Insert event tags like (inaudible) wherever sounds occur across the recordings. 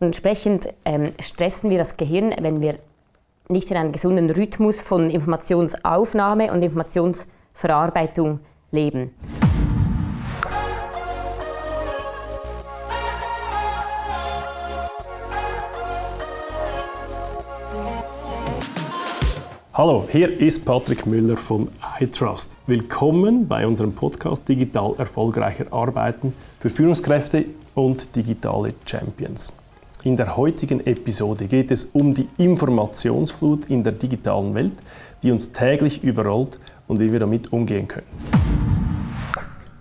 Und entsprechend ähm, stressen wir das Gehirn, wenn wir nicht in einem gesunden Rhythmus von Informationsaufnahme und Informationsverarbeitung leben. Hallo, hier ist Patrick Müller von iTrust. Willkommen bei unserem Podcast Digital erfolgreicher Arbeiten für Führungskräfte und digitale Champions. In der heutigen Episode geht es um die Informationsflut in der digitalen Welt, die uns täglich überrollt und wie wir damit umgehen können.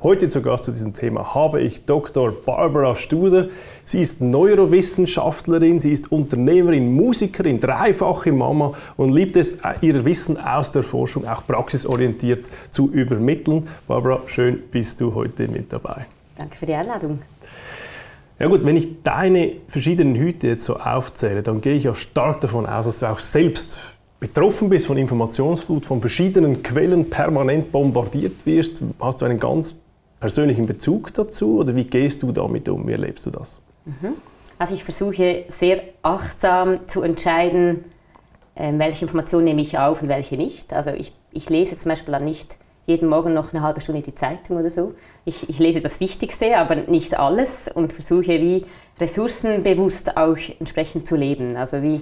Heute zu Gast zu diesem Thema habe ich Dr. Barbara Studer. Sie ist Neurowissenschaftlerin, sie ist Unternehmerin, Musikerin, dreifache Mama und liebt es, ihr Wissen aus der Forschung auch praxisorientiert zu übermitteln. Barbara, schön bist du heute mit dabei. Danke für die Einladung. Ja gut, wenn ich deine verschiedenen Hüte jetzt so aufzähle, dann gehe ich ja stark davon aus, dass du auch selbst betroffen bist von Informationsflut, von verschiedenen Quellen permanent bombardiert wirst. Hast du einen ganz persönlichen Bezug dazu oder wie gehst du damit um? Wie erlebst du das? Mhm. Also ich versuche sehr achtsam zu entscheiden, ähm, welche Informationen nehme ich auf und welche nicht. Also ich, ich lese zum Beispiel dann nicht jeden Morgen noch eine halbe Stunde die Zeitung oder so. Ich, ich lese das Wichtigste, aber nicht alles und versuche wie ressourcenbewusst auch entsprechend zu leben. Also wie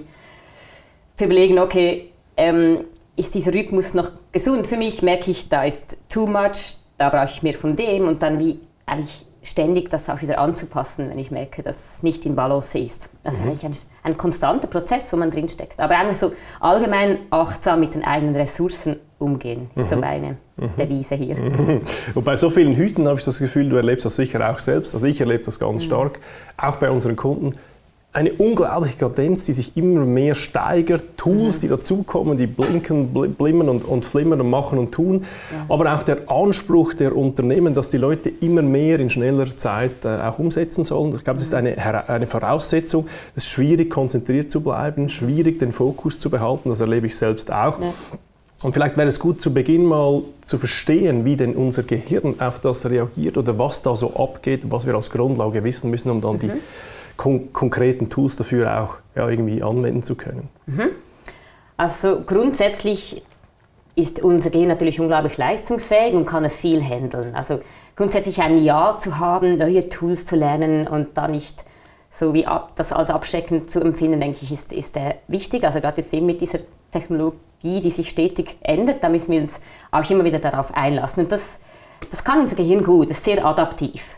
zu überlegen, okay, ähm, ist dieser Rhythmus noch gesund für mich? Merke ich, da ist too much, da brauche ich mehr von dem und dann wie eigentlich ständig das auch wieder anzupassen, wenn ich merke, dass es nicht in Balance ist. Das ist mhm. eigentlich ein, ein, konstanter Prozess, wo man drinsteckt. Aber einfach so allgemein achtsam mit den eigenen Ressourcen umgehen, ist mhm. so meine mhm. Devise hier. Mhm. Und bei so vielen Hüten habe ich das Gefühl, du erlebst das sicher auch selbst. Also ich erlebe das ganz mhm. stark, auch bei unseren Kunden eine unglaubliche Kadenz, die sich immer mehr steigert, Tools, mhm. die dazukommen, die blinken, blimmen und, und flimmern und machen und tun, ja. aber auch der Anspruch der Unternehmen, dass die Leute immer mehr in schneller Zeit äh, auch umsetzen sollen. Ich glaube, das ist eine, eine Voraussetzung. Es ist schwierig, konzentriert zu bleiben, schwierig, den Fokus zu behalten, das erlebe ich selbst auch. Ja. Und vielleicht wäre es gut, zu Beginn mal zu verstehen, wie denn unser Gehirn auf das reagiert oder was da so abgeht, was wir als Grundlage wissen müssen, um dann mhm. die kon konkreten Tools dafür auch ja, irgendwie anwenden zu können. Mhm. Also grundsätzlich ist unser Gehirn natürlich unglaublich leistungsfähig und kann es viel handeln. Also grundsätzlich ein Ja zu haben, neue Tools zu lernen und da nicht so wie ab, das als abschreckend zu empfinden, denke ich, ist, ist äh, wichtig. Also gerade jetzt eben mit dieser Technologie, die sich stetig ändert, da müssen wir uns auch immer wieder darauf einlassen. Und das, das kann unser Gehirn gut, das ist sehr adaptiv.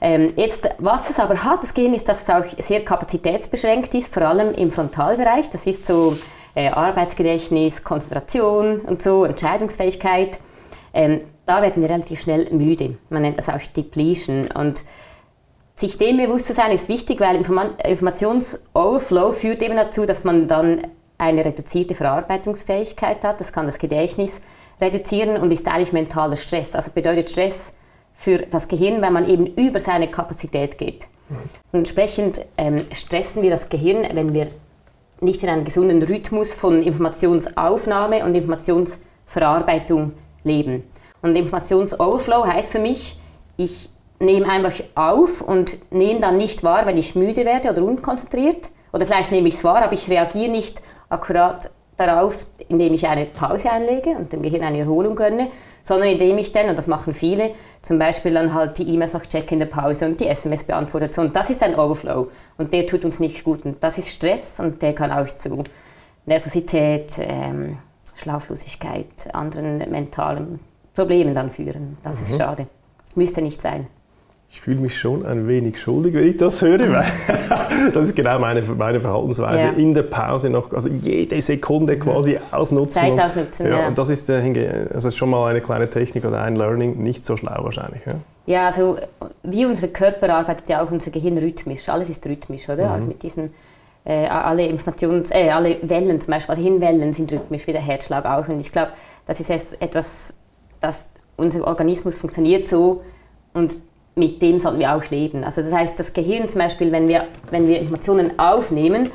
Ähm, jetzt, was es aber hat, das Gehen, ist, dass es auch sehr kapazitätsbeschränkt ist, vor allem im Frontalbereich. Das ist so äh, Arbeitsgedächtnis, Konzentration und so, Entscheidungsfähigkeit. Ähm, da werden wir relativ schnell müde. Man nennt das auch Depletion. Und sich dem bewusst zu sein, ist wichtig, weil Informationsoverflow führt eben dazu, dass man dann eine reduzierte Verarbeitungsfähigkeit hat. Das kann das Gedächtnis reduzieren und ist eigentlich mentaler Stress. Also bedeutet Stress für das Gehirn, wenn man eben über seine Kapazität geht. Und entsprechend ähm, stressen wir das Gehirn, wenn wir nicht in einem gesunden Rhythmus von Informationsaufnahme und Informationsverarbeitung leben. Und Informationsoverflow heißt für mich, ich nehme einfach auf und nehme dann nicht wahr, wenn ich müde werde oder unkonzentriert. Oder vielleicht nehme ich es wahr, aber ich reagiere nicht akkurat darauf, indem ich eine Pause einlege und dem Gehirn eine Erholung gönne, sondern indem ich dann, und das machen viele, zum Beispiel dann halt die E-Mails noch checke in der Pause und die SMS beantwortet. Und das ist ein Overflow und der tut uns nicht gut. Und das ist Stress und der kann auch zu Nervosität, ähm, Schlaflosigkeit, anderen mentalen Problemen dann führen. Das mhm. ist schade. Müsste nicht sein ich fühle mich schon ein wenig schuldig, wenn ich das höre, weil (laughs) das ist genau meine, meine Verhaltensweise. Ja. In der Pause noch, also jede Sekunde quasi ausnutzen. Zeit ausnutzen, und, ja. Und das ist, also ist schon mal eine kleine Technik oder ein Learning, nicht so schlau wahrscheinlich. Ja, ja also wie unser Körper arbeitet ja auch unser Gehirn rhythmisch. Alles ist rhythmisch, oder? Mhm. Also mit diesen äh, alle Informations, äh, alle Wellen zum Beispiel, also Hinwellen sind rhythmisch, wie der Herzschlag auch. Und ich glaube, das ist etwas, dass unser Organismus funktioniert so und mit dem sollten wir auch leben. Also das heißt, das Gehirn zum Beispiel, wenn wir, wenn wir Informationen aufnehmen,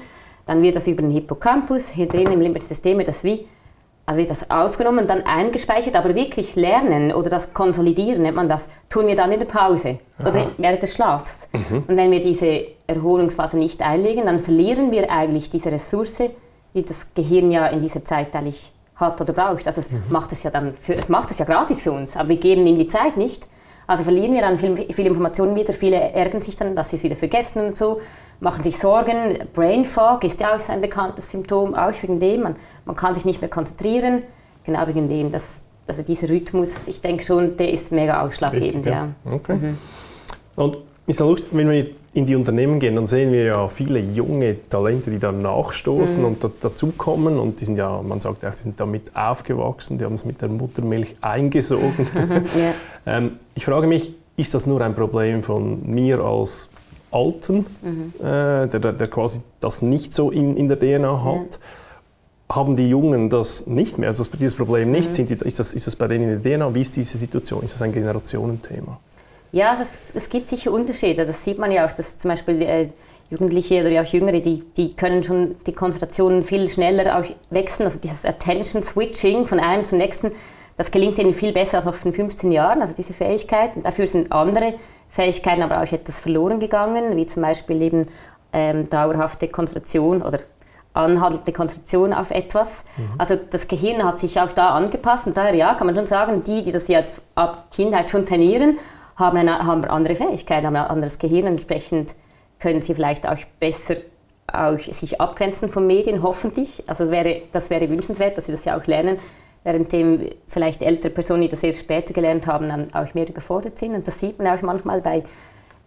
dann wird das über den Hippocampus, hier drin im limbischen System, das wie also wird das aufgenommen, dann eingespeichert, aber wirklich lernen oder das konsolidieren, nennt man das, tun wir dann in der Pause Aha. oder während des Schlafs. Mhm. Und wenn wir diese Erholungsphase nicht einlegen, dann verlieren wir eigentlich diese Ressource, die das Gehirn ja in dieser Zeit eigentlich hat oder braucht. Also es mhm. macht es ja dann, für, es macht es ja gratis für uns, aber wir geben ihm die Zeit nicht. Also verlieren wir dann viel, viel Informationen wieder. Viele ärgern sich dann, dass sie es wieder vergessen und so, machen sich Sorgen. Brain Fog ist ja auch ein bekanntes Symptom, auch wegen dem. Man, man kann sich nicht mehr konzentrieren, genau wegen dem. Dass, also dieser Rhythmus, ich denke schon, der ist mega ausschlaggebend. Richtig, ja. Okay. Mhm. Und ist dann lustig, wenn wir in die Unternehmen gehen, dann sehen wir ja viele junge Talente, die da nachstoßen mhm. und da, dazukommen. Und die sind ja, man sagt auch, die sind damit aufgewachsen, die haben es mit der Muttermilch eingesogen. ja. (laughs) ähm, ich frage mich, ist das nur ein Problem von mir als Alten, mhm. äh, der, der, quasi das nicht so in, in der DNA hat? Ja. Haben die Jungen das nicht mehr, also dieses Problem nicht? Mhm. Sind die, ist, das, ist das bei denen in der DNA? Wie ist diese Situation? Ist das ein Generationenthema? Ja, also es, es, gibt sicher Unterschiede. Das sieht man ja auch, dass zum Beispiel äh, Jugendliche oder auch Jüngere, die, die können schon die Konzentration viel schneller auch wechseln. Also dieses Attention Switching von einem zum nächsten, das gelingt ihnen viel besser als noch von 15 Jahren, also diese Fähigkeiten. Dafür sind andere Fähigkeiten aber auch etwas verloren gegangen, wie zum Beispiel eben ähm, dauerhafte Konzentration oder anhaltende Konzentration auf etwas. Mhm. Also das Gehirn hat sich auch da angepasst und daher ja, kann man schon sagen, die, die das jetzt ab Kindheit schon trainieren, haben, eine, haben andere Fähigkeiten, haben ein anderes Gehirn. Entsprechend können sie vielleicht auch besser auch sich abgrenzen von Medien, hoffentlich. Also das wäre, das wäre wünschenswert, dass sie das ja auch lernen, währenddem vielleicht ältere Personen, die das erst später gelernt haben, dann auch mehr überfordert sind. Und das sieht man auch manchmal bei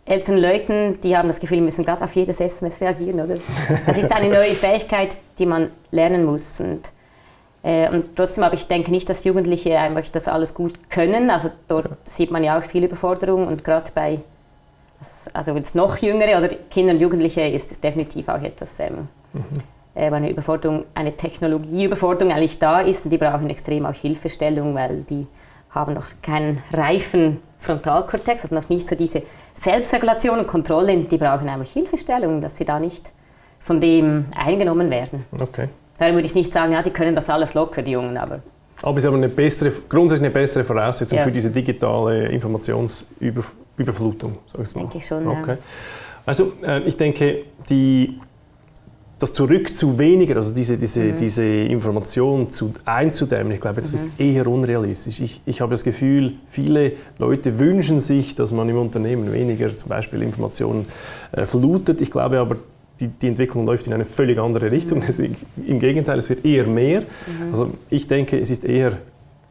älteren Leuten, die haben das Gefühl, müssen gerade auf jedes SMS reagieren. Oder? Das ist eine neue Fähigkeit, die man lernen muss. Und und trotzdem, aber ich denke nicht, dass Jugendliche einfach das alles gut können. Also dort ja. sieht man ja auch viel Überforderung und gerade bei, also jetzt noch jüngere oder Kinder und Jugendliche ist es definitiv auch etwas, ähm, mhm. äh, eine Überforderung, eine Technologieüberforderung eigentlich da ist und die brauchen extrem auch Hilfestellung, weil die haben noch keinen reifen Frontalkortex, also noch nicht so diese Selbstregulation und Kontrolle, die brauchen einfach Hilfestellung, dass sie da nicht von dem eingenommen werden. Okay. Daher würde ich nicht sagen, ja, die können das alles locker, die Jungen, aber... Aber es ist aber eine bessere, grundsätzlich eine bessere Voraussetzung ja. für diese digitale Informationsüberflutung, sag ich mal. Denke ich schon, okay. Ja. Also äh, ich denke, die, das Zurück zu weniger, also diese, diese, mhm. diese Information zu, einzudämmen, ich glaube, das mhm. ist eher unrealistisch. Ich, ich habe das Gefühl, viele Leute wünschen sich, dass man im Unternehmen weniger zum Beispiel Informationen äh, flutet. Ich glaube aber, die, die, Entwicklung läuft in eine völlig andere Richtung. Mhm. Im Gegenteil, es wird eher mehr. Mhm. Also ich denke, es ist eher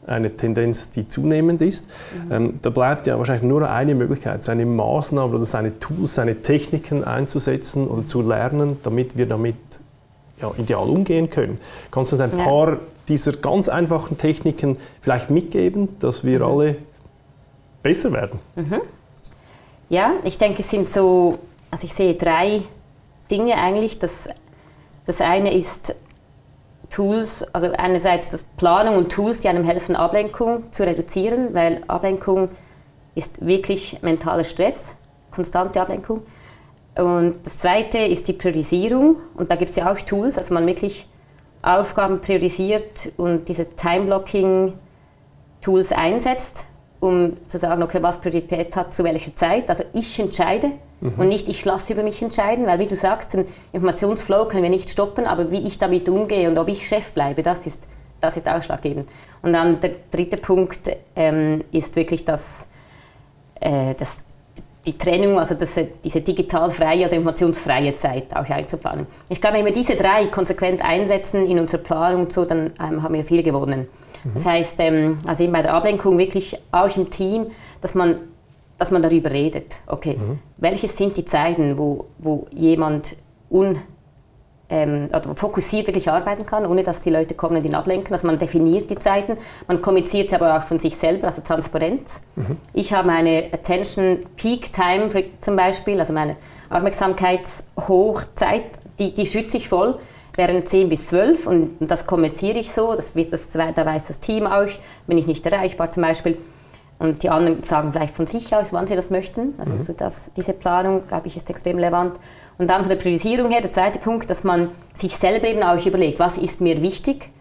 eine Tendenz, die zunehmend ist. Mhm. Ähm, da bleibt ja wahrscheinlich nur eine Möglichkeit, seine Maßnahmen oder seine Tools, seine Techniken einzusetzen oder zu lernen, damit wir damit ja, ideal umgehen können. Kannst du uns ein ja. paar dieser ganz einfachen Techniken vielleicht mitgeben, dass wir mhm. alle besser werden? Mhm. Ja, ich denke, es sind so, also ich sehe drei Dinge eigentlich. Das, das eine ist Tools, also einerseits das Planung und Tools, die einem helfen, Ablenkung zu reduzieren, weil Ablenkung ist wirklich mentaler Stress, konstante Ablenkung. Und das zweite ist die Priorisierung und da gibt es ja auch Tools, also man wirklich Aufgaben priorisiert und diese Time-Blocking-Tools einsetzt, um zu sagen, okay, was Priorität hat zu welcher Zeit. Also ich entscheide, Mhm. Und nicht, ich lasse über mich entscheiden, weil wie du sagst, den Informationsflow können wir nicht stoppen, aber wie ich damit umgehe und ob ich Chef bleibe, das ist, das ist ausschlaggebend. Und dann der dritte Punkt ähm, ist wirklich das, äh, das, die Trennung, also das, diese digital freie oder informationsfreie Zeit auch einzuplanen. Ich glaube, wenn wir diese drei konsequent einsetzen in unserer Planung und so, dann ähm, haben wir viel gewonnen. Mhm. Das heißt, ähm, also eben bei der Ablenkung wirklich auch im Team, dass man dass man darüber redet. Okay, mhm. welche sind die Zeiten, wo, wo jemand un, ähm, fokussiert wirklich arbeiten kann, ohne dass die Leute kommen und ihn ablenken. Also man definiert die Zeiten, man kommuniziert aber auch von sich selber, also Transparenz. Mhm. Ich habe eine Attention Peak Time zum Beispiel, also meine Aufmerksamkeitshochzeit, die, die schütze ich voll während 10 bis 12 und das kommuniziere ich so, das, das, da weiß das Team auch, bin ich nicht erreichbar zum Beispiel. Und die anderen sagen vielleicht von sich aus, wann sie das möchten. Also mhm. so das, diese Planung, glaube ich, ist extrem relevant. Und dann von der Priorisierung her, der zweite Punkt, dass man sich selber eben auch überlegt, was ist mir wichtig,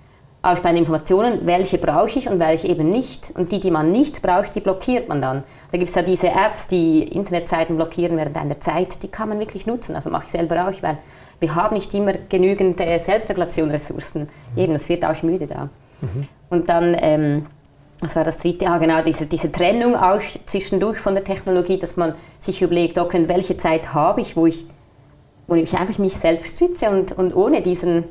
auch bei den Informationen, welche brauche ich und welche eben nicht. Und die, die man nicht braucht, die blockiert man dann. Da gibt es ja diese Apps, die Internetseiten blockieren während einer Zeit, die kann man wirklich nutzen. Also mache ich selber auch, weil wir haben nicht immer genügend äh, Selbstregulation-Ressourcen. Mhm. Eben, es wird auch müde da. Mhm. Und dann, ähm, was war das dritte? Ah, genau, diese, diese Trennung auch zwischendurch von der Technologie, dass man sich überlegt, okay, welche Zeit habe ich, wo ich, wo ich einfach mich selbst stütze und, und ohne diesen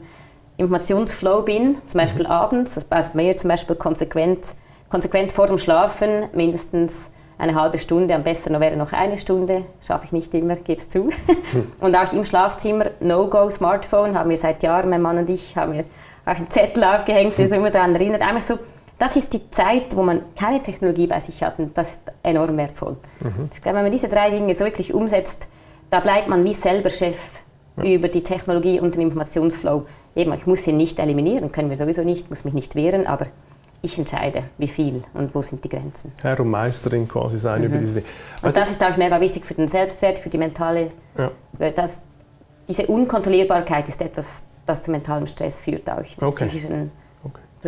Informationsflow bin, zum Beispiel mhm. abends, das heißt mir zum Beispiel konsequent, konsequent vor dem Schlafen mindestens eine halbe Stunde, am besten noch wäre noch eine Stunde, schaffe ich nicht immer, geht's zu. (laughs) und auch im Schlafzimmer, No-Go Smartphone, haben wir seit Jahren, mein Mann und ich, haben wir auch einen Zettel aufgehängt, der (laughs) uns immer daran erinnert. Einfach so, das ist die Zeit, wo man keine Technologie bei sich hat und das ist enorm wertvoll. Mhm. Ich glaube, wenn man diese drei Dinge so wirklich umsetzt, da bleibt man wie selber Chef ja. über die Technologie und den Informationsflow. Eben, ich muss sie nicht eliminieren, können wir sowieso nicht, muss mich nicht wehren, aber ich entscheide, wie viel und wo sind die Grenzen. Herr und Meisterin quasi sein mhm. über diese Dinge. Und das ist auch mega wichtig für den Selbstwert, für die mentale. Ja. Das, diese Unkontrollierbarkeit ist etwas, das zu mentalem Stress führt, auch okay. psychischen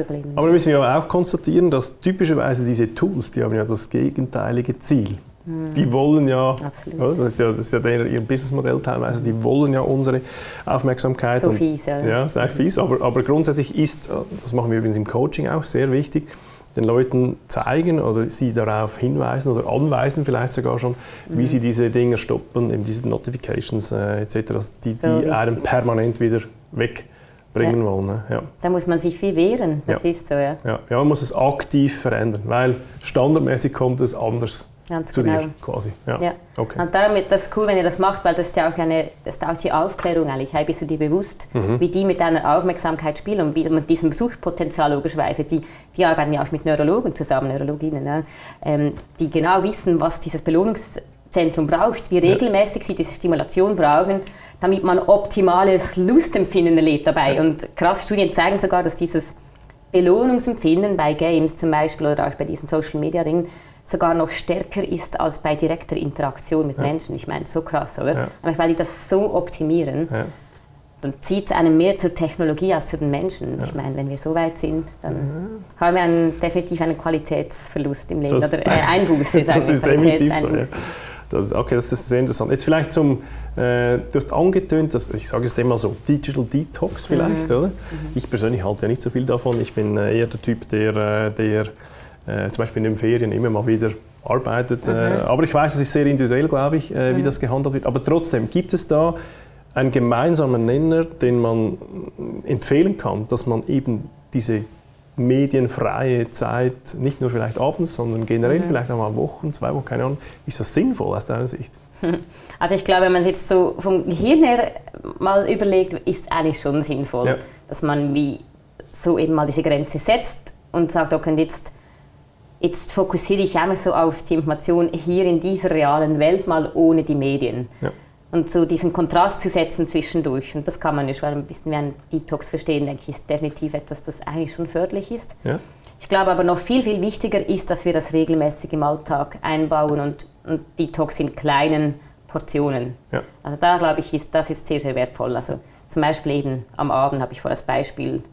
okay. Problemen. Aber müssen wir auch konstatieren, dass typischerweise diese Tools, die haben ja das gegenteilige Ziel. Mhm. Die wollen ja, Absolut. das ist ja, das ist ja der, ihr Businessmodell teilweise, die wollen ja unsere Aufmerksamkeit. So fies, ja. Ja, sehr fies, aber, aber grundsätzlich ist, das machen wir übrigens im Coaching auch, sehr wichtig, den Leuten zeigen oder sie darauf hinweisen oder anweisen vielleicht sogar schon, mhm. wie sie diese Dinge stoppen, eben diese Notifications äh, etc., die, so die einem permanent wieder wegbringen ja. wollen. Ja. Da muss man sich viel wehren, das ja. ist so, ja. ja. Ja, man muss es aktiv verändern, weil standardmäßig kommt es anders. Ganz zu genau. dir quasi. Ja. Okay. Und darum ist das cool, wenn ihr das macht, weil das ist ja auch, eine, das ist auch die Aufklärung eigentlich. Hey, bist du dir bewusst, mhm. wie die mit deiner Aufmerksamkeit spielen und wie mit diesem Suchtpotenzial logischerweise, die, die arbeiten ja auch mit Neurologen zusammen, Neurologinnen, ne? ähm, die genau wissen, was dieses Belohnungszentrum braucht, wie regelmäßig sie diese Stimulation brauchen, damit man optimales Lustempfinden erlebt dabei. Und krasse Studien zeigen sogar, dass dieses Belohnungsempfinden bei Games zum Beispiel oder auch bei diesen Social Media Dingen sogar noch stärker ist als bei direkter Interaktion mit ja. Menschen. Ich meine, so krass, oder? Ja. Aber weil die das so optimieren, ja. dann zieht es einem mehr zur Technologie als zu den Menschen. Ich meine, wenn wir so weit sind, dann haben wir einen, definitiv einen Qualitätsverlust im Leben. Das, oder äh, Einbuße, (laughs) sagen Das ist definitiv so. Das, okay, das ist sehr interessant. Jetzt vielleicht zum, äh, du hast angetönt, dass, ich sage es immer so, Digital Detox vielleicht, mhm. oder? Mhm. Ich persönlich halte ja nicht so viel davon. Ich bin äh, eher der Typ, der, äh, der äh, zum Beispiel in den Ferien immer mal wieder arbeitet. Äh, mhm. aber ich weiß, es ist sehr individuell, glaube ich, äh, wie mhm. das gehandhabt wird. Aber trotzdem, gibt es da einen gemeinsamen Nenner, den man empfehlen kann, dass man eben diese medienfreie Zeit, nicht nur vielleicht abends, sondern generell mhm. vielleicht auch mal Wochen, zwei Wochen, keine Ahnung, ist das sinnvoll aus deiner Sicht? (laughs) Also ich glaube, wenn man es jetzt so vom Gehirn her mal überlegt, ist eigentlich schon sinnvoll, ja. dass man wie so eben mal diese Grenze setzt und sagt, okay, jetzt jetzt fokussiere ich einmal so auf die Information hier in dieser realen Welt mal ohne die Medien. Ja. Und so diesen Kontrast zu setzen zwischendurch. Und das kann man ja schon ein bisschen wie ein Detox verstehen, denke ich, ist definitiv etwas, das eigentlich schon förderlich ist. Ja. Ich glaube aber noch viel, viel wichtiger ist, dass wir das regelmäßig im Alltag einbauen und, und Detox in kleinen Portionen. Ja. Also da glaube ich, ist, das ist sehr, sehr wertvoll. Also zum Beispiel eben am Abend habe ich vor das Beispiel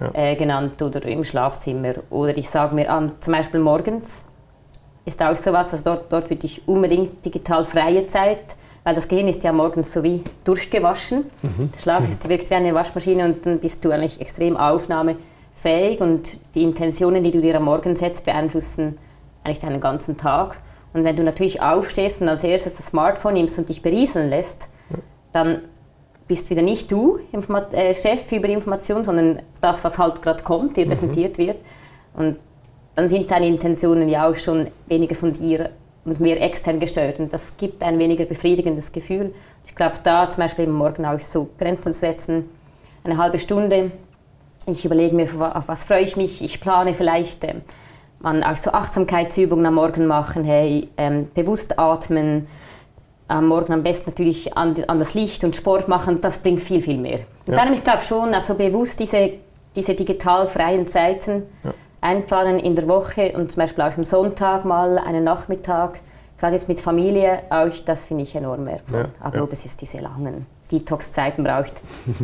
ja. äh, genannt oder im Schlafzimmer. Oder ich sage mir an, zum Beispiel morgens ist auch sowas, also dort, dort würde ich unbedingt digital freie Zeit, weil das Gehirn ist ja morgens so wie durchgewaschen. Mhm. Der Schlaf ist, wirkt wie eine Waschmaschine und dann bist du eigentlich extrem aufnahmefähig und die Intentionen, die du dir am Morgen setzt, beeinflussen eigentlich deinen ganzen Tag. Und wenn du natürlich aufstehst und als erstes das Smartphone nimmst und dich berieseln lässt, dann bist wieder nicht du Informat äh, Chef über die Information, sondern das, was halt gerade kommt, dir mhm. präsentiert wird. Und dann sind deine Intentionen ja auch schon weniger von dir und mehr extern gesteuert. Und das gibt ein weniger befriedigendes Gefühl. Ich glaube, da zum Beispiel morgen auch so Grenzen setzen, eine halbe Stunde. Ich überlege mir, auf was freue ich mich. Ich plane vielleicht, äh, man auch so Achtsamkeitsübungen am Morgen machen, hey, ähm, bewusst atmen, am Morgen am besten natürlich an, an, das Licht und Sport machen, das bringt viel, viel mehr. Ja. Darum, ich glaube schon, also bewusst diese, diese digital freien Zeiten ja. Einplanen in der Woche und zum Beispiel auch am Sonntag mal einen Nachmittag, gerade jetzt mit Familie, auch das finde ich enorm wertvoll. Ja. Aber ja. ob es ist diese langen Detox-Zeiten braucht.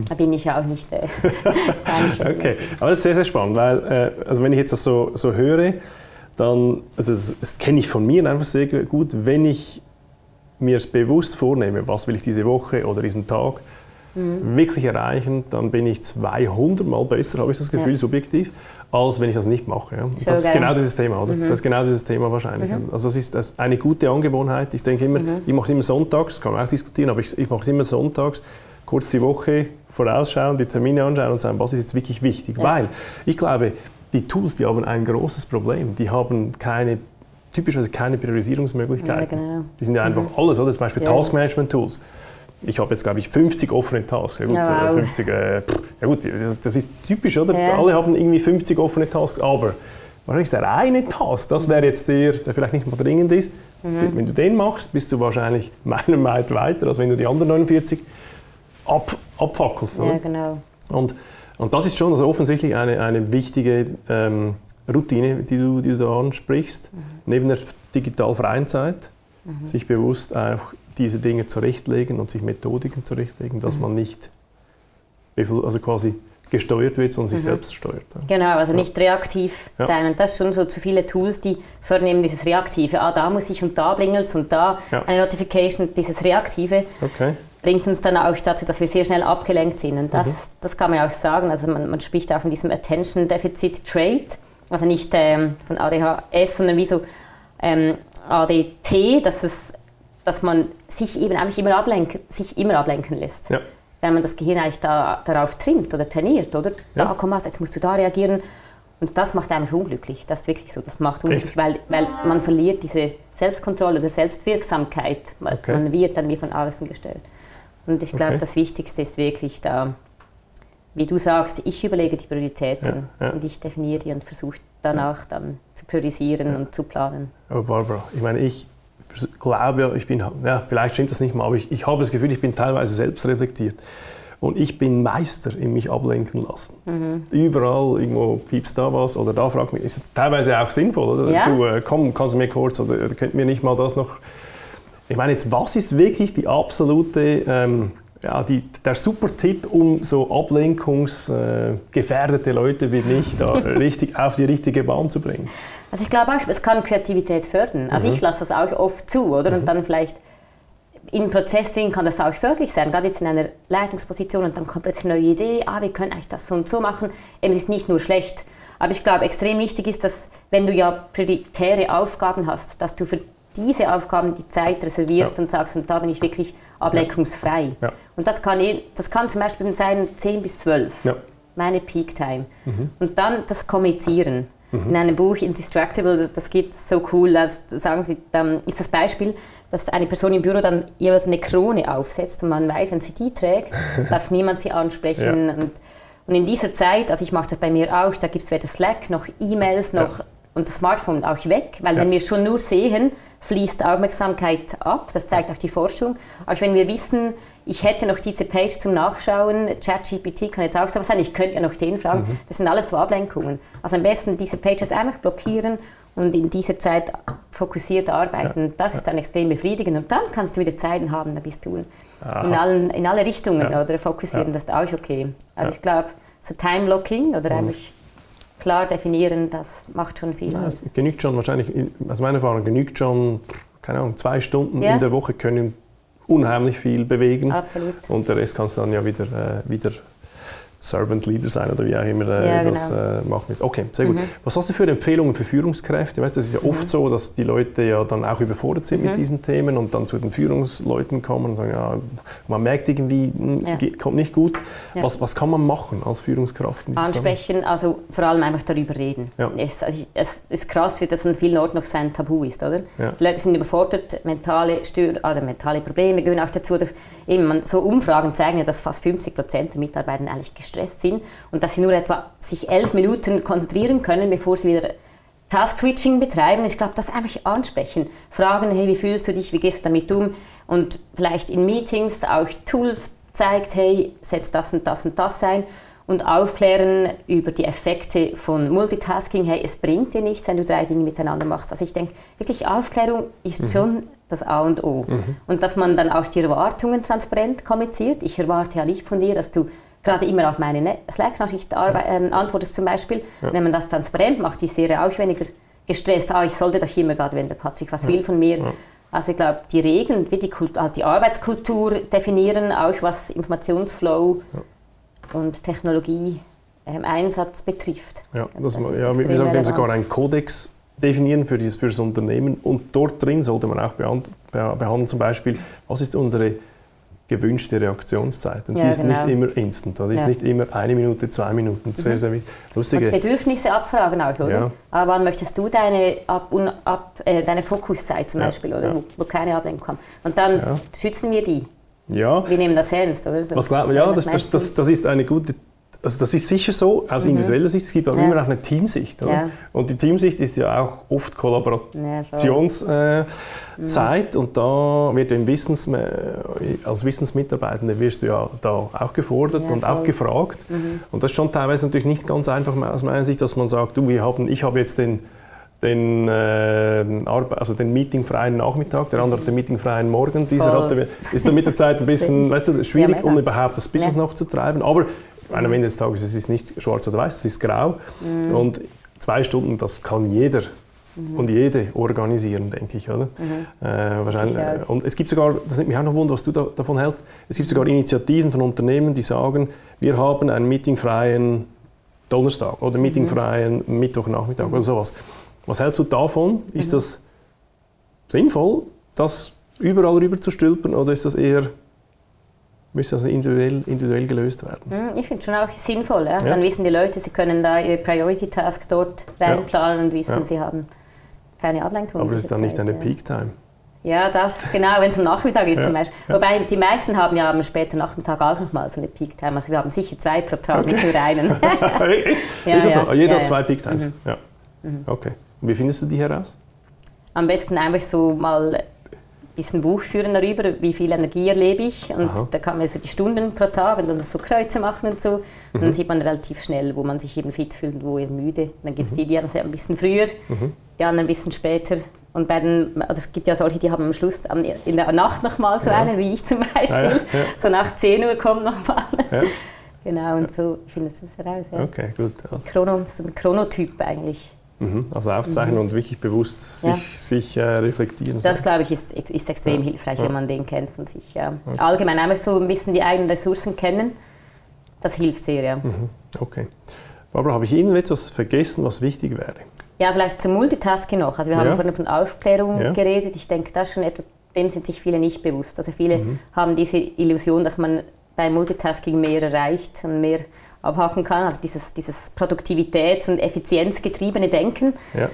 Da bin ich auch nicht. Äh, (laughs) (laughs) okay, aber das ist sehr, sehr spannend, weil äh, also wenn ich jetzt das so, so höre, dann, also das, das kenne ich von mir einfach sehr gut, wenn ich mir es bewusst vornehme, was will ich diese Woche oder diesen Tag mhm. wirklich erreichen, dann bin ich 200 Mal besser, habe ich das Gefühl, ja. subjektiv, als wenn ich das nicht mache. Ja. Das ist genau dieses Thema, oder? Mhm. Das ist genau dieses Thema wahrscheinlich. Mhm. Also das ist das eine gute Angewohnheit. Ich denke immer, mhm. ich mache es immer sonntags, kann man auch diskutieren, aber ich, ich mache es immer sonntags, kurz die Woche vorausschauen, die Termine anschauen und sagen, was ist jetzt wirklich wichtig. Ja. Weil ich glaube, die Tools, die haben ein großes Problem. Die haben keine typischerweise keine Priorisierungsmöglichkeiten. Ja, genau. Die sind ja einfach mhm. alles, oder? Zum Beispiel ja. Task-Management-Tools. Ich habe jetzt, glaube ich, 50 offene Tasks. Ja gut, ja, wow. 50, äh, ja gut das ist typisch, oder? Ja. Alle haben irgendwie 50 offene Tasks, aber wahrscheinlich der eine Task, das wäre jetzt der, der vielleicht nicht mal dringend ist. Mhm. Wenn du den machst, bist du wahrscheinlich (laughs) meilenweit weiter, als wenn du die anderen 49 ab, abfackelst. Ja, genau. Und, und das ist schon also offensichtlich eine, eine wichtige ähm, Routine, die du, die du da ansprichst, mhm. neben der digital freien Zeit, mhm. sich bewusst auch diese Dinge zurechtlegen und sich Methodiken zurechtlegen, dass mhm. man nicht also quasi gesteuert wird, sondern sich mhm. selbst steuert. Genau, also nicht reaktiv ja. sein. Und das schon so zu viele Tools, die vornehmen dieses Reaktive. Ah, da muss ich und da blingelt und da ja. eine Notification, dieses Reaktive. Okay. Bringt uns dann auch dazu, dass wir sehr schnell abgelenkt sind. Und das, mhm. das kann man auch sagen. Also man, man spricht auch von diesem Attention Deficit Trait. Also nicht ähm, von ADHS, sondern wie so ähm, ADT, dass es dass man sich eben eigentlich immer ablenken, sich immer ablenken lässt. Ja. Wenn man das Gehirn eigentlich da, darauf trimmt oder trainiert, oder? Ja. Da, komm jetzt musst du da reagieren. Und das macht eigentlich unglücklich. Das ist wirklich so. Das macht unglücklich, weil, weil man verliert diese Selbstkontrolle oder Selbstwirksamkeit. Weil okay. Man wird dann wie von außen gestellt. Und ich glaube, okay. das Wichtigste ist wirklich da, wie du sagst, ich überlege die Prioritäten ja, ja. und ich definiere die und versuche danach dann zu priorisieren und zu planen. Aber Barbara, ich meine, ich glaube, ich bin, ja, vielleicht stimmt das nicht mal, aber ich, ich habe das Gefühl, ich bin teilweise selbst reflektiert. Und ich bin Meister in mich ablenken lassen. Mhm. Überall irgendwo piepst da was oder da fragt mich, ist teilweise auch sinnvoll, oder? Ja. Du, äh, komm, kannst du mir kurz oder könnt mir nicht mal das noch. Ich meine jetzt, was ist wirklich die absolute, ähm, ja, die, der super Tipp, um so ablenkungsgefährdete äh, Leute wie mich da (laughs) richtig auf die richtige Bahn zu bringen? Also ich glaube auch, es kann Kreativität fördern. Also mhm. ich lasse das auch oft zu, oder? Mhm. Und dann vielleicht im Prozess drin kann das auch förderlich sein, gerade jetzt in einer Leitungsposition und dann kommt jetzt eine neue Idee, ah, wir können eigentlich das so und so machen. Eben, es ist nicht nur schlecht. Aber ich glaube, extrem wichtig ist, dass wenn du ja prioritäre Aufgaben hast, dass du für diese Aufgaben die Zeit reservierst ja. und sagst, und da bin ich wirklich ablenkungsfrei. Ja. Und das kann, das kann zum Beispiel sein 10 bis 12, ja. meine Peak Time. Mhm. Und dann das Kommunizieren. Mhm. In einem Buch Indistractable, das gibt es so cool, dass, sagen sie, dann ist das Beispiel, dass eine Person im Büro dann jeweils eine Krone aufsetzt und man weiß, wenn sie die trägt, (laughs) darf niemand sie ansprechen. Ja. Und, und, in dieser Zeit, also ich mache das bei mir auch, da gibt es weder Slack noch E-Mails noch. Und das Smartphone auch weg, weil ja. wenn wir schon nur sehen, fließt Aufmerksamkeit ab, das zeigt auch die Forschung. Auch wenn wir wissen, ich hätte noch diese Page zum Nachschauen, ChatGPT kann jetzt auch so sein, ich könnte ja noch den fragen, mhm. das sind alles so Ablenkungen. Also am besten diese Pages einfach blockieren und in dieser Zeit fokussiert arbeiten. Ja. Das ist dann extrem befriedigend und dann kannst du wieder Zeiten haben, da bist du in, allen, in alle Richtungen ja. oder fokussieren, das ist auch okay. Aber ich glaube, so Time-Blocking oder mhm. einfach klar definieren, das macht schon viel ja, aus. Es genügt schon wahrscheinlich, aus meiner Erfahrung, genügt schon, keine Ahnung, zwei Stunden ja. in der Woche können unheimlich viel bewegen. Absolut. Und der Rest kannst du dann ja wieder, äh, wieder Servant Leader sein oder wie auch immer äh, ja, das genau. äh, machen willst. Okay, sehr gut. Mhm. Was hast du für Empfehlungen für Führungskräfte? Weißt, das ist ja mhm. oft so, dass die Leute ja dann auch überfordert sind mhm. mit diesen Themen und dann zu den Führungsleuten kommen und sagen, ja, man merkt irgendwie, hm, ja. kommt nicht gut. Ja. Was, was kann man machen als Führungskraft? Ansprechen, also vor allem einfach darüber reden. Es, also es, ist krass, wie das an vielen Orten noch so ein Tabu ist, oder? Die Leute sind überfordert, mentale Stör oder mentale Probleme gehören auch dazu. Eben, man, so Umfragen zeigen ja, dass fast 50 Prozent der Mitarbeiter eigentlich gestresst sind und dass sie nur etwa sich elf Minuten konzentrieren können, bevor sie wieder Task-Switching betreiben. Ich glaube, das einfach ansprechen. Fragen, hey, wie fühlst du dich, wie gehst du damit um? Und vielleicht in Meetings auch Tools zeigt, hey, setz das und das und das ein. und aufklären über die Effekte von Multitasking. Hey, es bringt dir nichts, wenn du drei Dinge miteinander machst. Also ich denke, wirklich Aufklärung ist mhm. schon das A und O. Mhm. Und dass man dann auch die Erwartungen transparent kommuniziert. Ich erwarte ja nicht von dir, dass du gerade immer auf meine ne-, Slack-Nachricht ja. äh, antwortest zum Beispiel. Ja. Wenn man das transparent macht, ist sie auch weniger gestresst. Ah, ich sollte doch immer gerade, wenn der Patrick was ja. will von mir. Also ich glaube, die Regeln, wie die, halt die Arbeitskultur definieren, auch was Informationsflow und Technologie ähm, Einsatz betrifft. Ja, das, das ja wir sagen sogar einen Kodex definieren für, dieses, für das Unternehmen und dort drin sollte man auch behandeln, zum Beispiel, was ist unsere gewünschte Reaktionszeit. Und ja, die ist genau. nicht immer instant, die ist nicht immer eine Minute, zwei Minuten. Sehr, mhm. sehr lustige. Und Bedürfnisse abfragen auch, oder? Ja. Aber wann möchtest du deine, ab, ab, äh, deine Fokuszeit zum Beispiel, oder? Wo, wo, keine Ablenkung kommt. Und dann schützen wir die. Ja. Wir nehmen das ernst, oder? So. Was glaub, ja, das, das, das, das ist eine gute also das ist sicher so aus mhm. individueller Sicht, es gibt aber ja. immer auch eine Teamsicht. Ja. Und die Teamsicht ist ja auch oft Kollaborationszeit ja, mhm. und da wird im Wissens, äh, als Wissensmitarbeitende wirst du ja da auch gefordert und auch gefragt. Mhm. Und das ist schon teilweise natürlich nicht ganz einfach aus meiner Sicht, dass man sagt, du, wir haben, ich habe jetzt den den, äh, also den meetingfreien Nachmittag, der andere hat den meetingfreien Morgen. Dieser hatte, ist dann mit der Zeit ein bisschen (laughs) weißt du, schwierig, um überhaupt das Business noch zu treiben. Aber am Ende des Tages es ist nicht schwarz oder weiß, es ist grau. Mhm. Und zwei Stunden, das kann jeder mhm. und jede organisieren, denke ich, oder? Mhm. Äh, wahrscheinlich. Ich und es gibt sogar, das nimmt mich auch noch wunder, was du da, davon hältst, es gibt sogar Initiativen von Unternehmen, die sagen, wir haben einen meetingfreien Donnerstag oder mhm. meetingfreien Mittwochnachmittag oder sowas. Was hältst du davon? Ist mhm. das sinnvoll, das überall rüber zu stülpen oder ist das eher müsste also individuell, individuell gelöst werden. Hm, ich finde es schon auch sinnvoll. Ja? Ja. Dann wissen die Leute, sie können da ihre Priority Task dort reinplanen ja. und wissen, sie haben keine Ablenkung. Aber es ist dann nicht eine Peak Time. Ja, das genau, wenn es am Nachmittag ist zum Beispiel. Wobei die meisten haben ja am späten Nachmittag auch nochmal so eine Peak Time. Also wir haben sicher zwei pro Tag, okay. nicht nur einen. ist das so? Jeder hat zwei Peak Times? Mhm. Ja. Mhm. Okay. Und wie findest du die heraus? Am besten einfach so mal bisschen Buch führen darüber, wie viel Energie erlebe ich. Und Aha. da kann man so die Stunden pro Tag und dann so Kreuze machen und so. Und mhm. dann sieht man relativ schnell, wo man sich eben fit fühlt und wo eher müde. Dann gibt es mhm. die, die haben es ein bisschen früher, mhm. die anderen ein bisschen später. Und bei den, also es gibt ja solche, die haben am Schluss in der Nacht nochmal so ja. einen, wie ich zum Beispiel. Ah, ja, ja. So nach 10 Uhr kommt nochmal. Ja. Genau, und so findest du es heraus. Okay, gut. Also. Chrono, so ein Chronotyp eigentlich. Mhm. Also aufzeichnen mhm. und wirklich bewusst sich, ja. sich äh, reflektieren. Das, glaube ich, ist, ist extrem ja. hilfreich, ja. wenn man den kennt von sich. Okay. Allgemein einfach so ein bisschen die eigenen Ressourcen kennen, das hilft sehr. Ja. Mhm. Okay. Barbara, habe ich Ihnen etwas vergessen, was wichtig wäre? Ja, vielleicht zum Multitasking noch. Also wir haben vorhin von Aufklärung geredet. Ich denke, das schon etwas, dem sind sich viele nicht bewusst. Also viele mhm. haben diese Illusion, dass man beim Multitasking mehr erreicht und mehr abhaken kann, also dieses, dieses Produktivitäts- und Effizienzgetriebene Denken. Ja.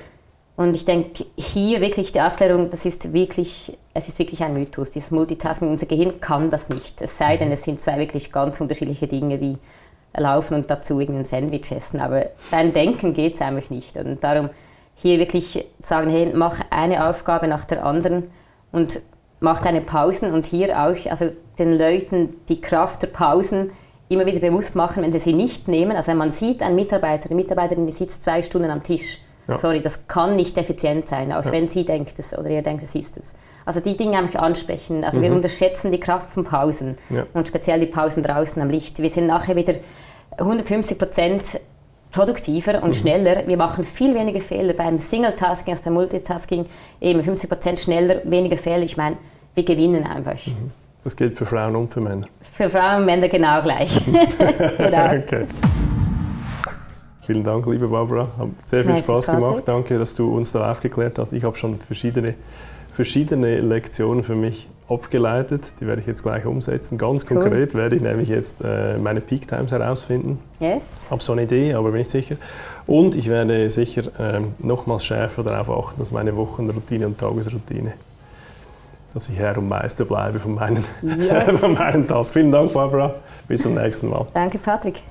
Und ich denke, hier wirklich die Aufklärung, das ist wirklich, es ist wirklich ein Mythos. Dieses Multitasking, unser Gehirn kann das nicht. Es sei denn, es sind zwei wirklich ganz unterschiedliche Dinge wie Laufen und dazu irgendein Sandwich essen. Aber beim Denken geht es eigentlich nicht. Und darum hier wirklich sagen, hey, mach eine Aufgabe nach der anderen und mach deine Pausen und hier auch also den Leuten die Kraft der Pausen immer wieder bewusst machen, wenn sie sie nicht nehmen. Also wenn man sieht, ein Mitarbeiter, eine Mitarbeiterin, die sitzt zwei Stunden am Tisch. Ja. Sorry, das kann nicht effizient sein, auch ja. wenn sie denkt es oder ihr denkt, es ist es. Also die Dinge einfach ansprechen. Also mhm. wir unterschätzen die Kraft von Pausen ja. und speziell die Pausen draußen am Licht. Wir sind nachher wieder 150 Prozent produktiver und mhm. schneller. Wir machen viel weniger Fehler beim Single-Tasking als beim Multitasking. Eben 50 Prozent schneller, weniger Fehler. Ich meine, wir gewinnen einfach. Mhm. Das gilt für Frauen und für Männer. Für Frauen und Männer genau gleich. (laughs) genau. okay. Vielen Dank, liebe Barbara. Hat sehr viel Spaß gemacht. Danke, dass du uns da aufgeklärt hast. Ich habe schon verschiedene, verschiedene Lektionen für mich abgeleitet. Die werde ich jetzt gleich umsetzen. Ganz cool. konkret werde ich nämlich jetzt äh, meine Peak Times herausfinden. Yes. Habe so eine Idee, aber bin nicht sicher. Und ich werde sicher ähm, nochmals schärfer darauf achten, dass meine Wochenroutine und Tagesroutine dass ich Herr und Meister bleibe von meinen, yes. (laughs) von meinen Tasks. Vielen Dank, Barbara. Bis zum nächsten Mal. Danke, Patrick.